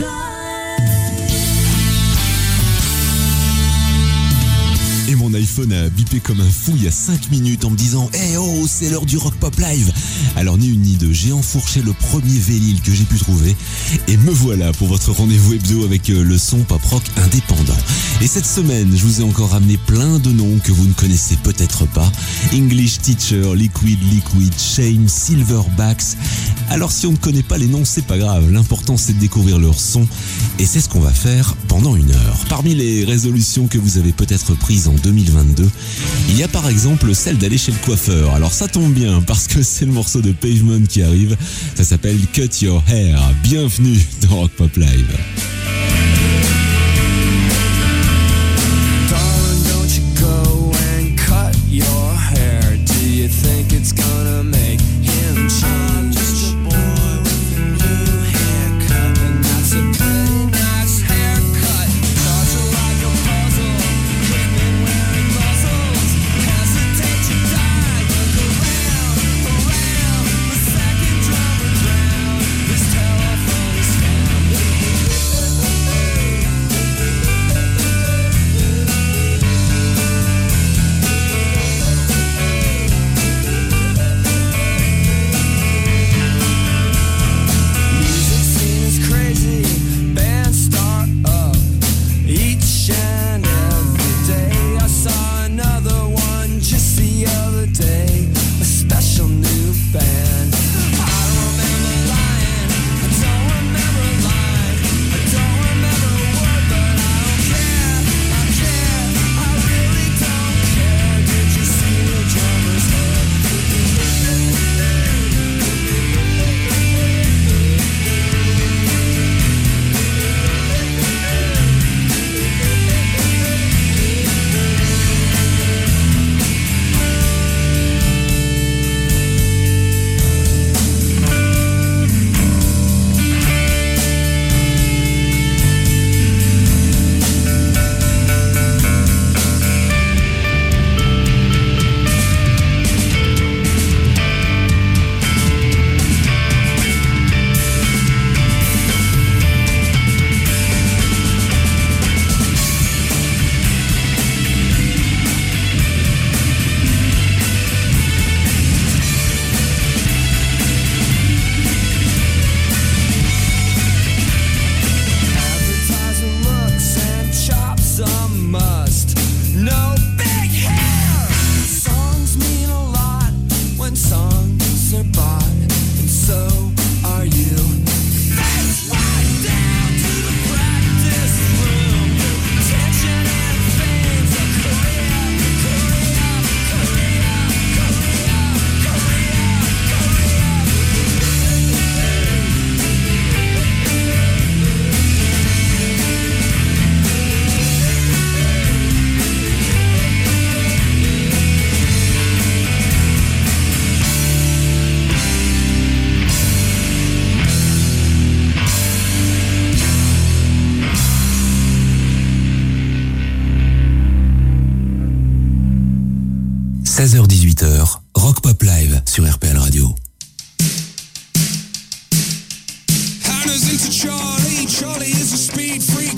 Et mon iPhone a bipé comme un fou il y a 5 minutes en me disant Eh oh, c'est l'heure du Rock Pop Live Alors ni une ni deux, j'ai enfourché le premier Vélil que j'ai pu trouver et me voilà pour votre rendez-vous hebdo avec euh, le son pop rock indépendant. Et cette semaine, je vous ai encore ramené plein de noms que vous ne connaissez peut-être pas. English Teacher, Liquid Liquid, Shame, Silverbacks. Alors si on ne connaît pas les noms, c'est pas grave. L'important c'est de découvrir leur son et c'est ce qu'on va faire pendant une heure. Parmi les résolutions que vous avez peut-être prises en 2022, il y a par exemple celle d'aller chez le coiffeur. Alors ça tombe bien parce que c'est le morceau de Pavement qui arrive. Ça s'appelle Cut Your Hair. Bienvenue dans Rock Pop Live. Hannah's into Charlie. Charlie is a speed freak.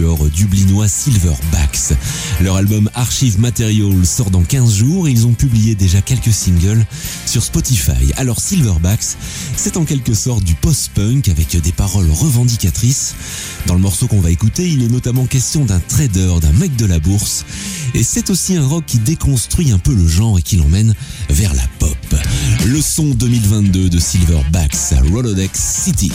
Quatuor dublinois Silverbacks. Leur album Archive Material sort dans 15 jours et ils ont publié déjà quelques singles sur Spotify. Alors Silverbacks, c'est en quelque sorte du post-punk avec des paroles revendicatrices. Dans le morceau qu'on va écouter, il est notamment question d'un trader, d'un mec de la bourse. Et c'est aussi un rock qui déconstruit un peu le genre et qui l'emmène vers la pop. Le son 2022 de Silverbacks à Rolodex City.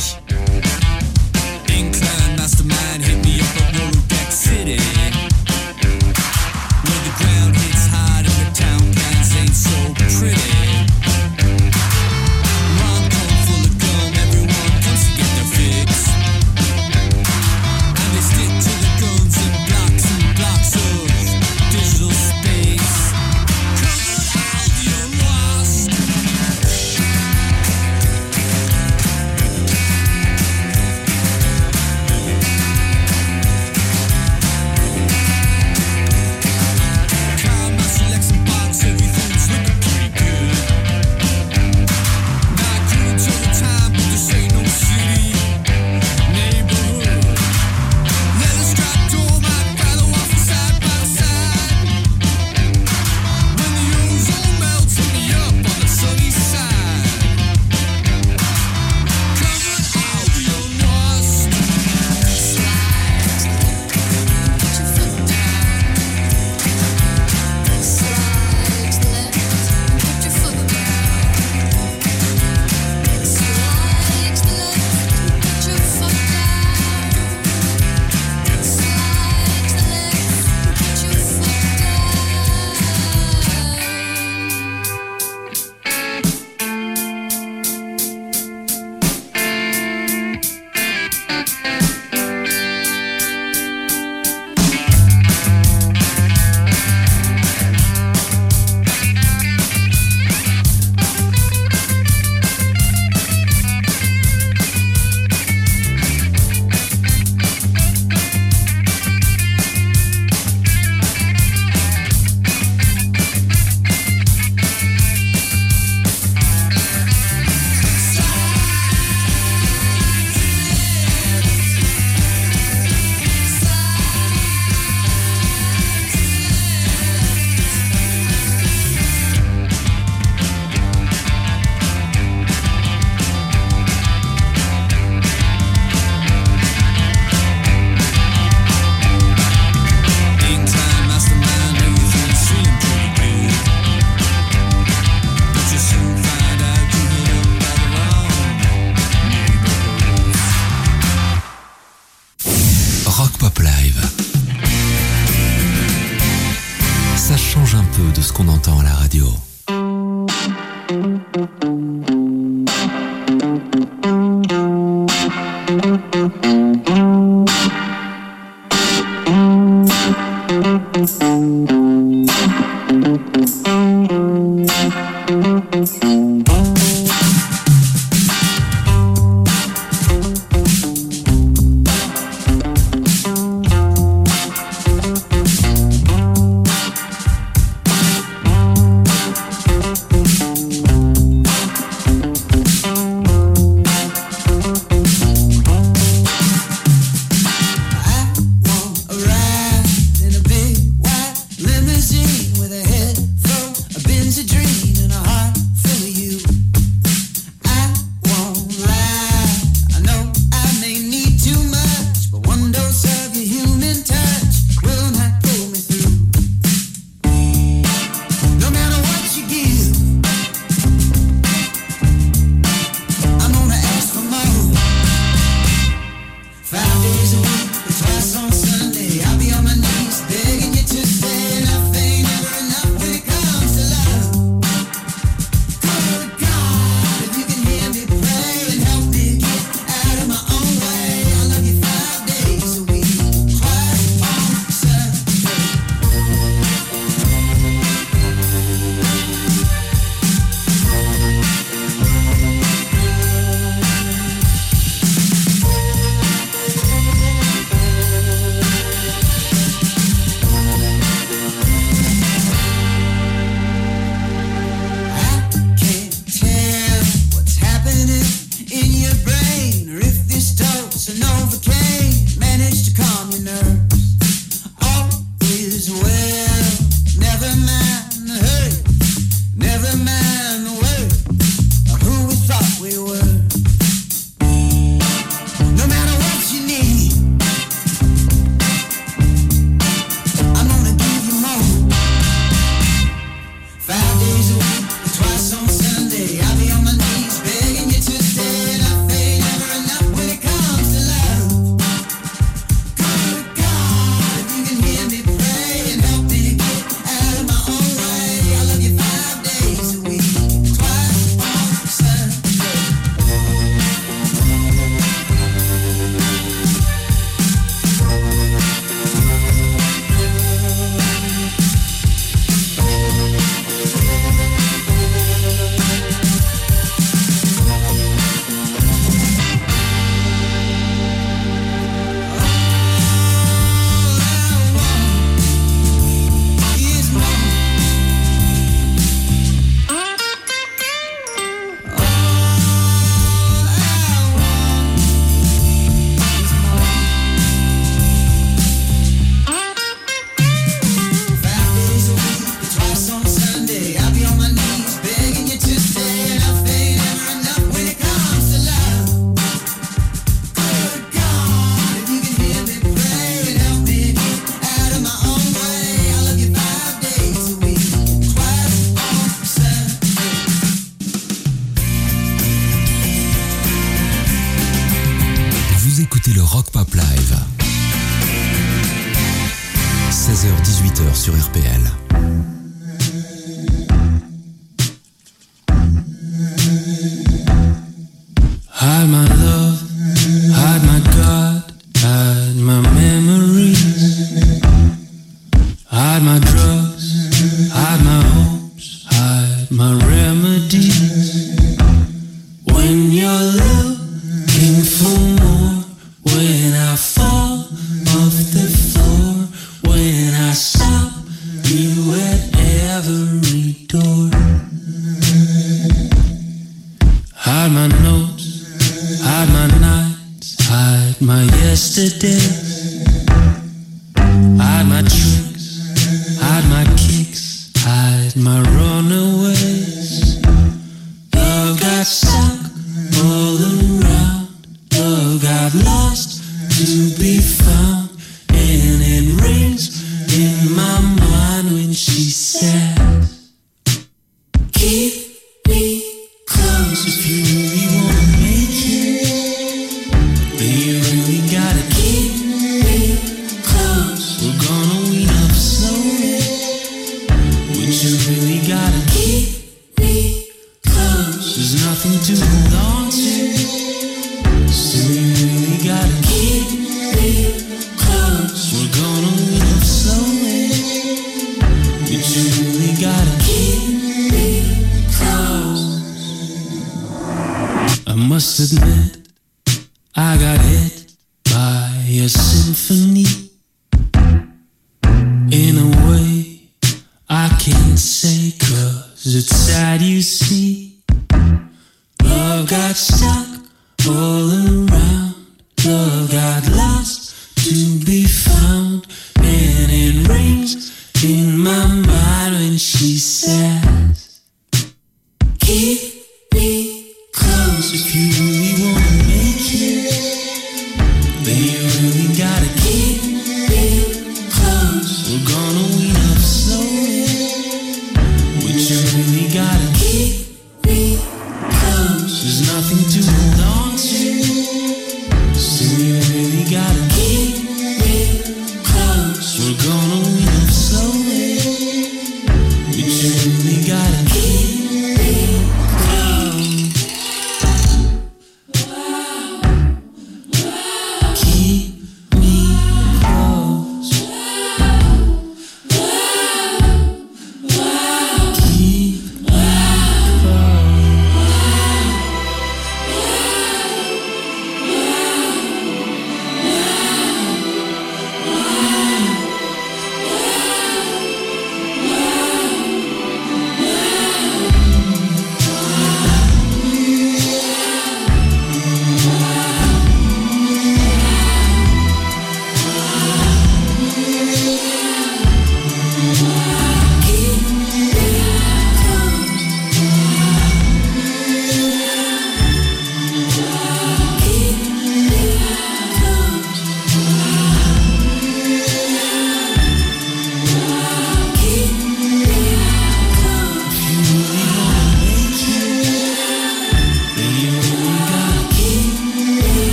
Me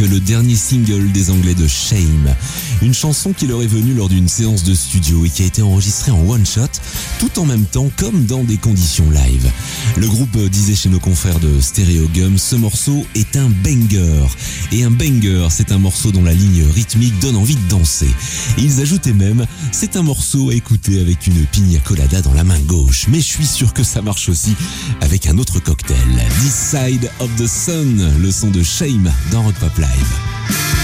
le dernier single des Anglais de Shame. Une chanson qui leur est venue lors d'une séance de studio et qui a été enregistrée en one shot, tout en même temps comme dans des conditions live. Le groupe euh, disait chez nos confrères de Stereo Gum, ce morceau est un banger. Et un banger, c'est un morceau dont la ligne rythmique donne envie de danser. Ils ajoutaient même, c'est un morceau à écouter avec une pina colada dans la main gauche. Mais je suis sûr que ça marche aussi avec un autre cocktail. This Side of the Sun, le son de Shame dans Rock Pop Live.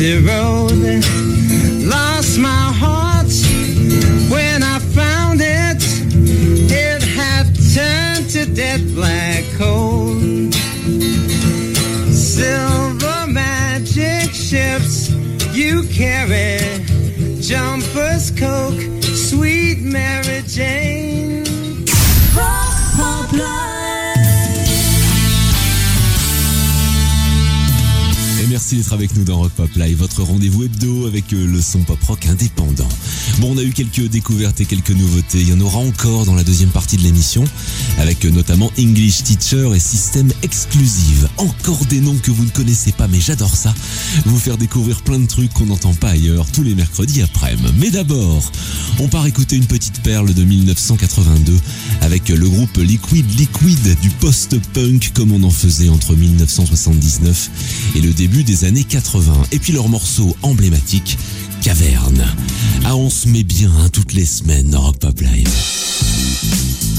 Dusty road. Lost my heart when I found it. It had turned to dead black coal. Silver magic ships you carry, jumpers, coke, sweet Mary Jane. Merci d'être avec nous dans Rock Pop Live, votre rendez-vous hebdo avec euh, le son pop rock indépendant. Bon, on a eu quelques découvertes et quelques nouveautés. Il y en aura encore dans la deuxième partie de l'émission, avec euh, notamment English Teacher et Système Exclusive. Encore des noms que vous ne connaissez pas, mais j'adore ça. Vous faire découvrir plein de trucs qu'on n'entend pas ailleurs tous les mercredis après-midi. Mais d'abord, on part écouter une petite perle de 1982 avec le groupe Liquid Liquid du post-punk comme on en faisait entre 1979 et le début des années 80. Et puis leur morceau emblématique, Caverne. Ah, on se met bien hein, toutes les semaines dans Rock Pop Live.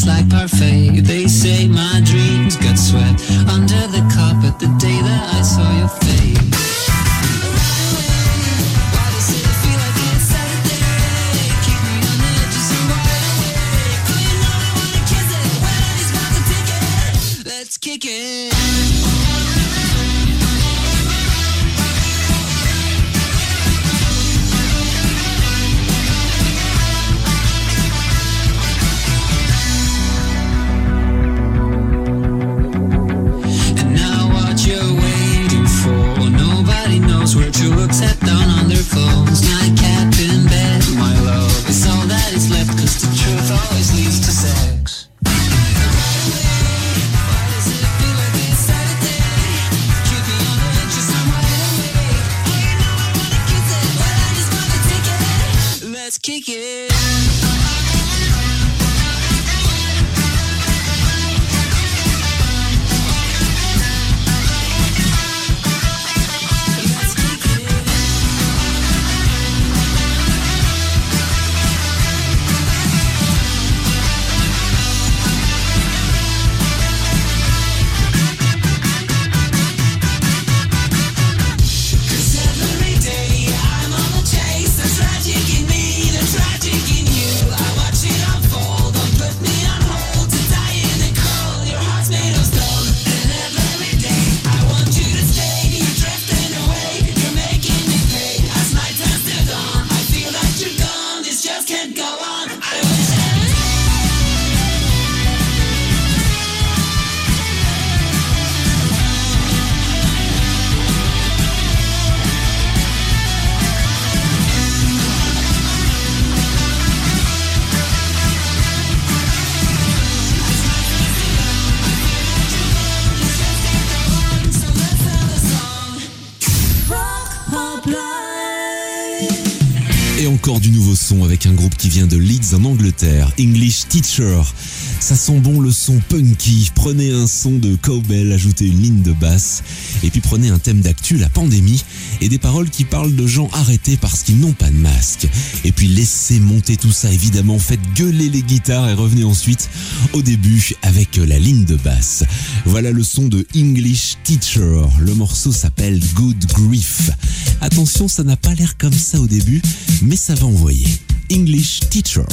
Taste like parfait. They say my dreams got swept under the carpet the day that I saw your face. Why does Et encore du nouveau son avec un groupe qui vient de Leeds en Angleterre, English Teacher. Ça sent bon le son punky. Prenez un son de cowbell, ajoutez une ligne de basse, et puis prenez un thème d'actu, la pandémie, et des paroles qui parlent de gens arrêtés parce qu'ils n'ont pas de masque. Et puis laissez monter tout ça, évidemment, faites gueuler les guitares et revenez ensuite au début avec la ligne de basse. Voilà le son de English Teacher. Le morceau s'appelle Good Grief. Attention, ça n'a pas l'air comme ça au début, mais ça va envoyer. English Teacher.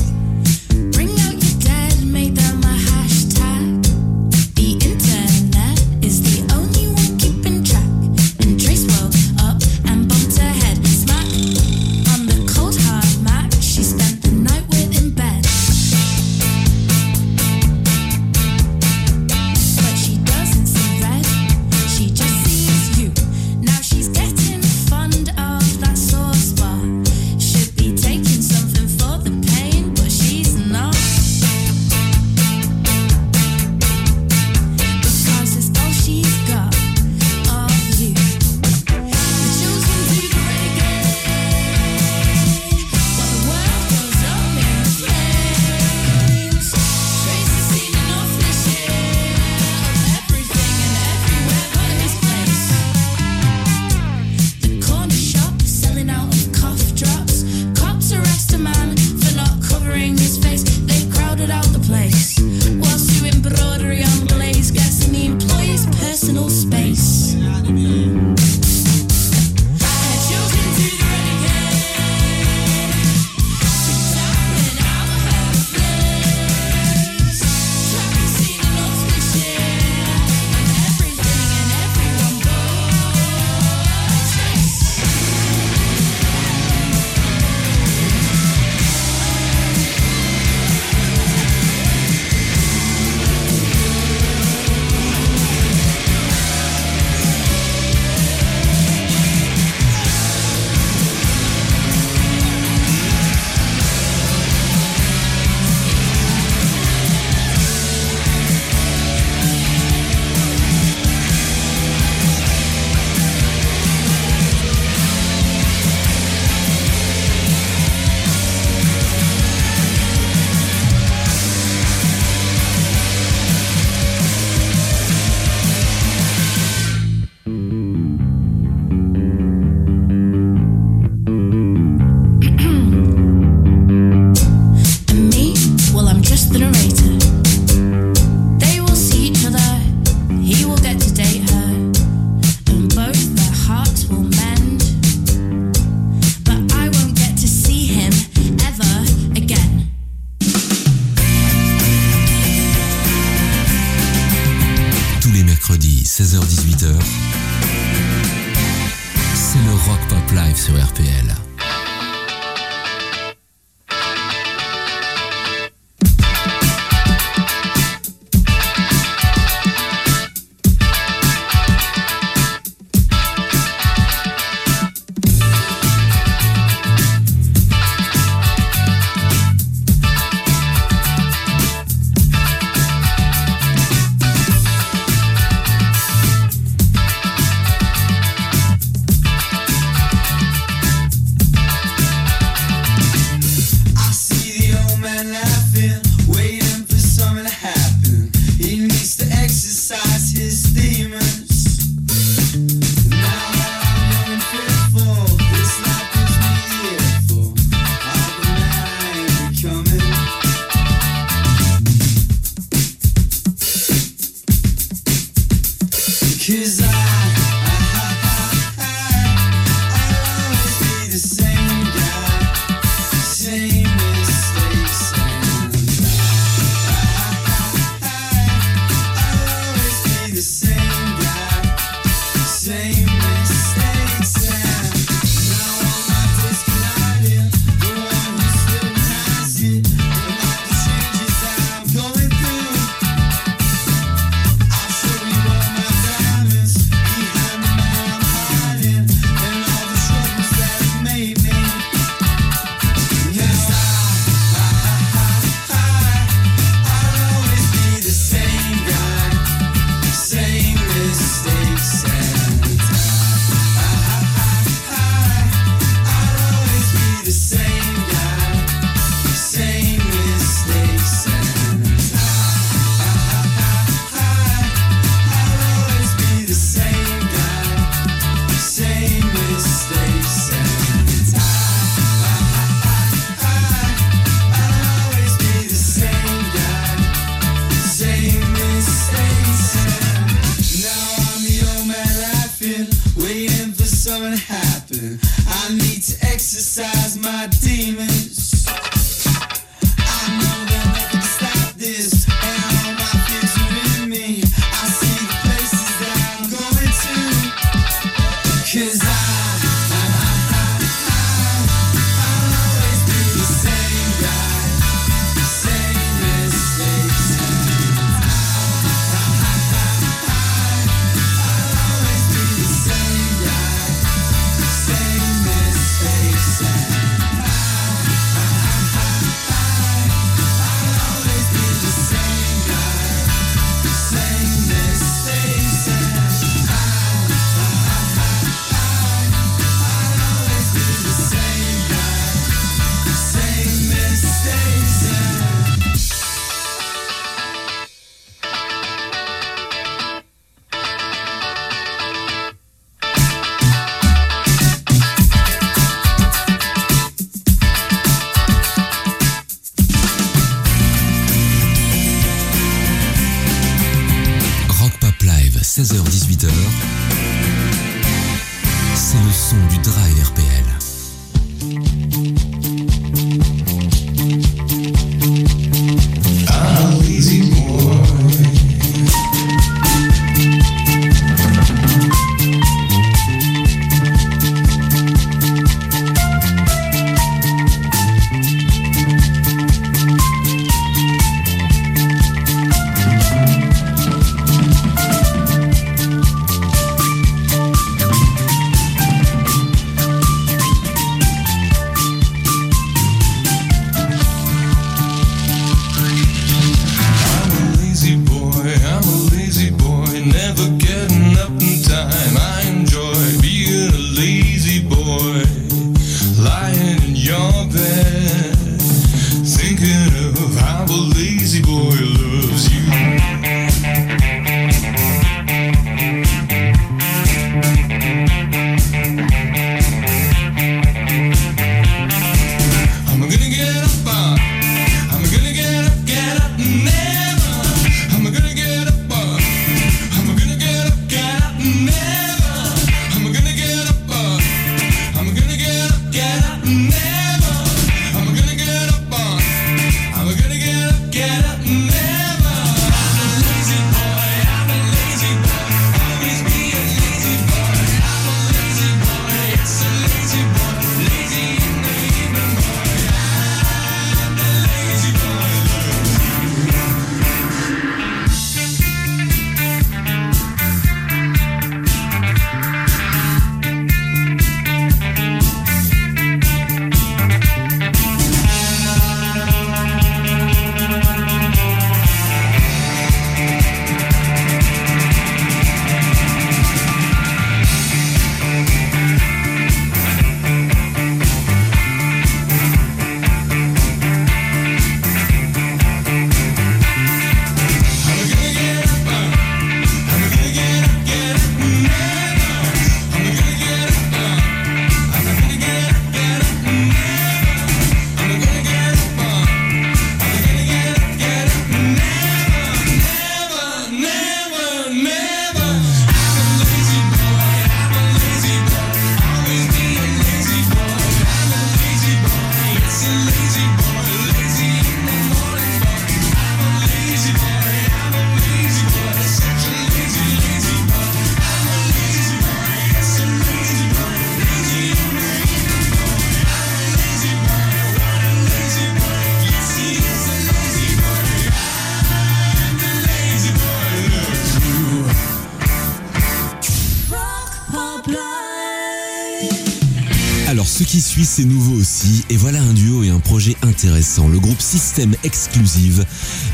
Qui suit, c'est nouveau aussi, et voilà un duo et un projet intéressant. Le groupe System Exclusive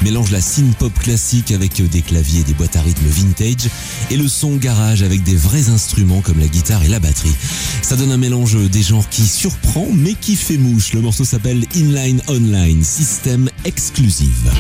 mélange la synth pop classique avec des claviers et des boîtes à rythme vintage, et le son garage avec des vrais instruments comme la guitare et la batterie. Ça donne un mélange des genres qui surprend, mais qui fait mouche. Le morceau s'appelle Inline Online, System Exclusive.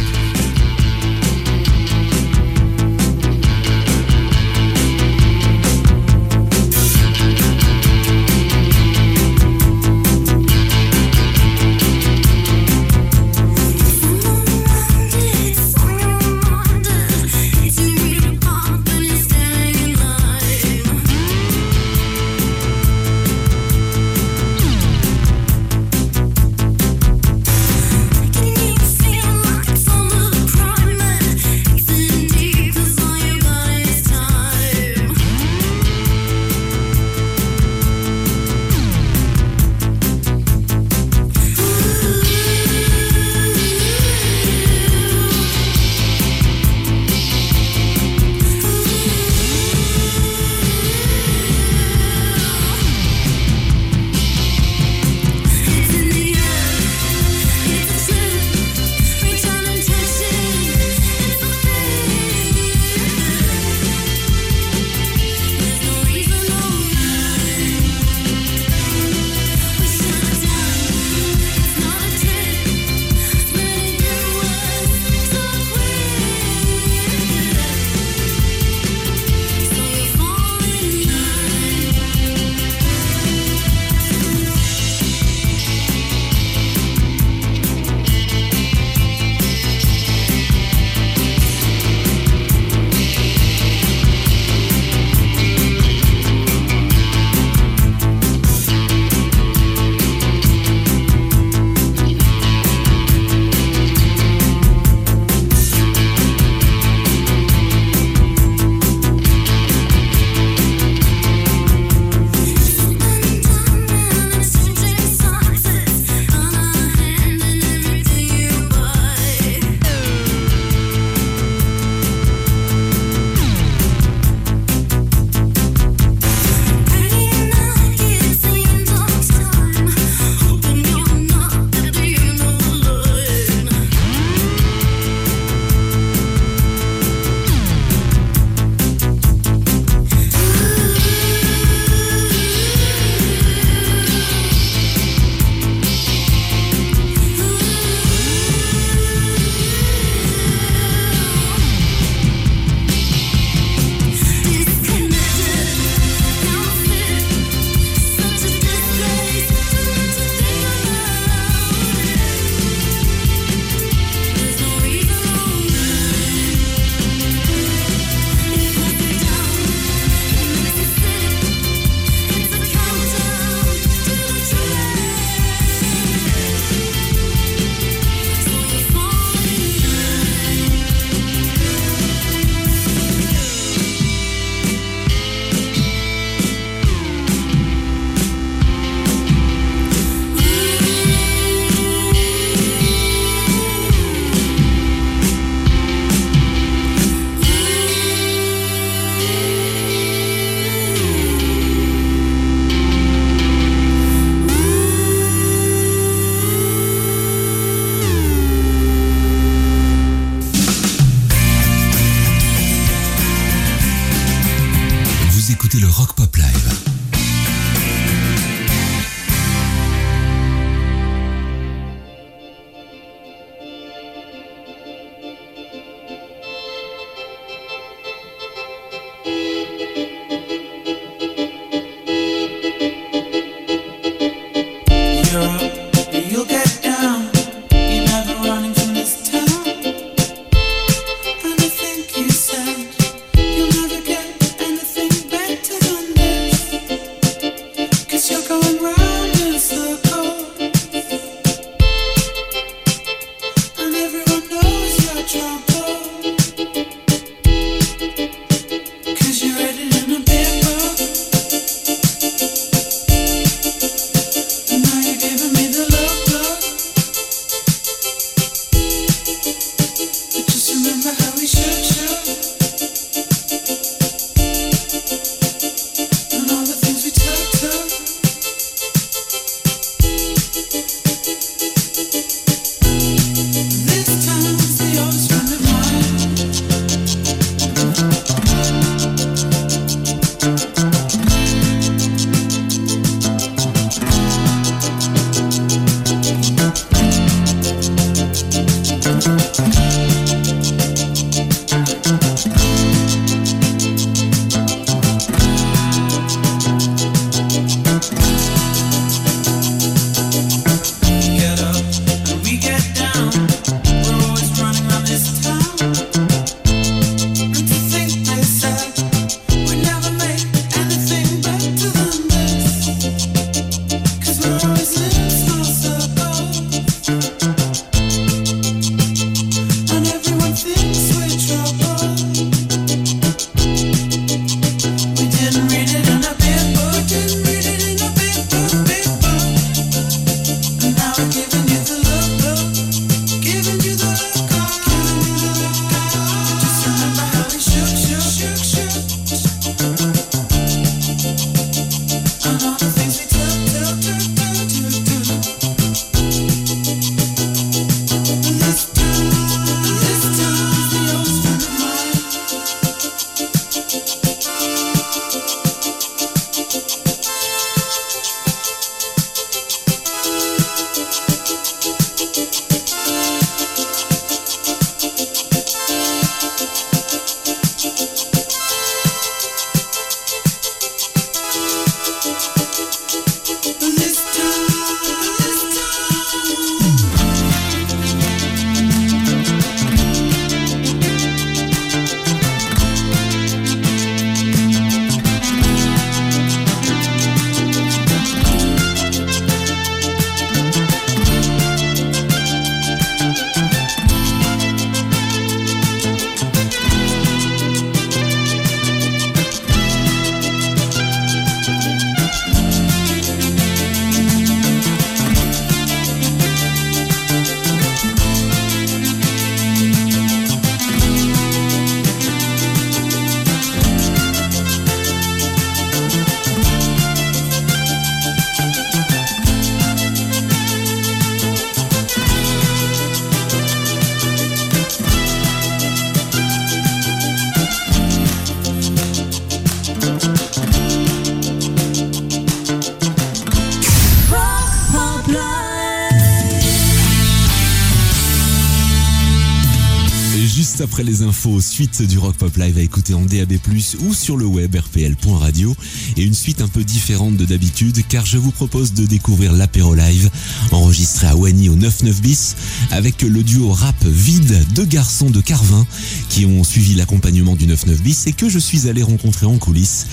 Suite du Rock Pop Live à écouter en DAB+, ou sur le web rpl.radio, et une suite un peu différente de d'habitude, car je vous propose de découvrir l'apéro live, enregistré à Wany au 99 bis, avec le duo rap vide, deux garçons de Carvin, qui ont suivi l'accompagnement du 99 bis, et que je suis allé rencontrer en coulisses,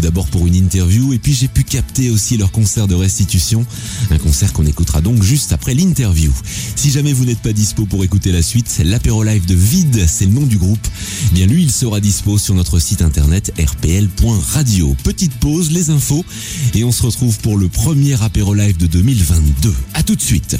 d'abord pour une interview, et puis j'ai pu capter aussi leur concert de restitution, un concert qu'on écoutera donc juste après l'interview. Si jamais vous n'êtes pas dispo pour écouter la suite, l'apéro live de Vide, c'est le nom du groupe. Eh Bien lui, il sera dispo sur notre site internet rpl.radio. Petite pause, les infos, et on se retrouve pour le premier apéro live de 2022. À tout de suite.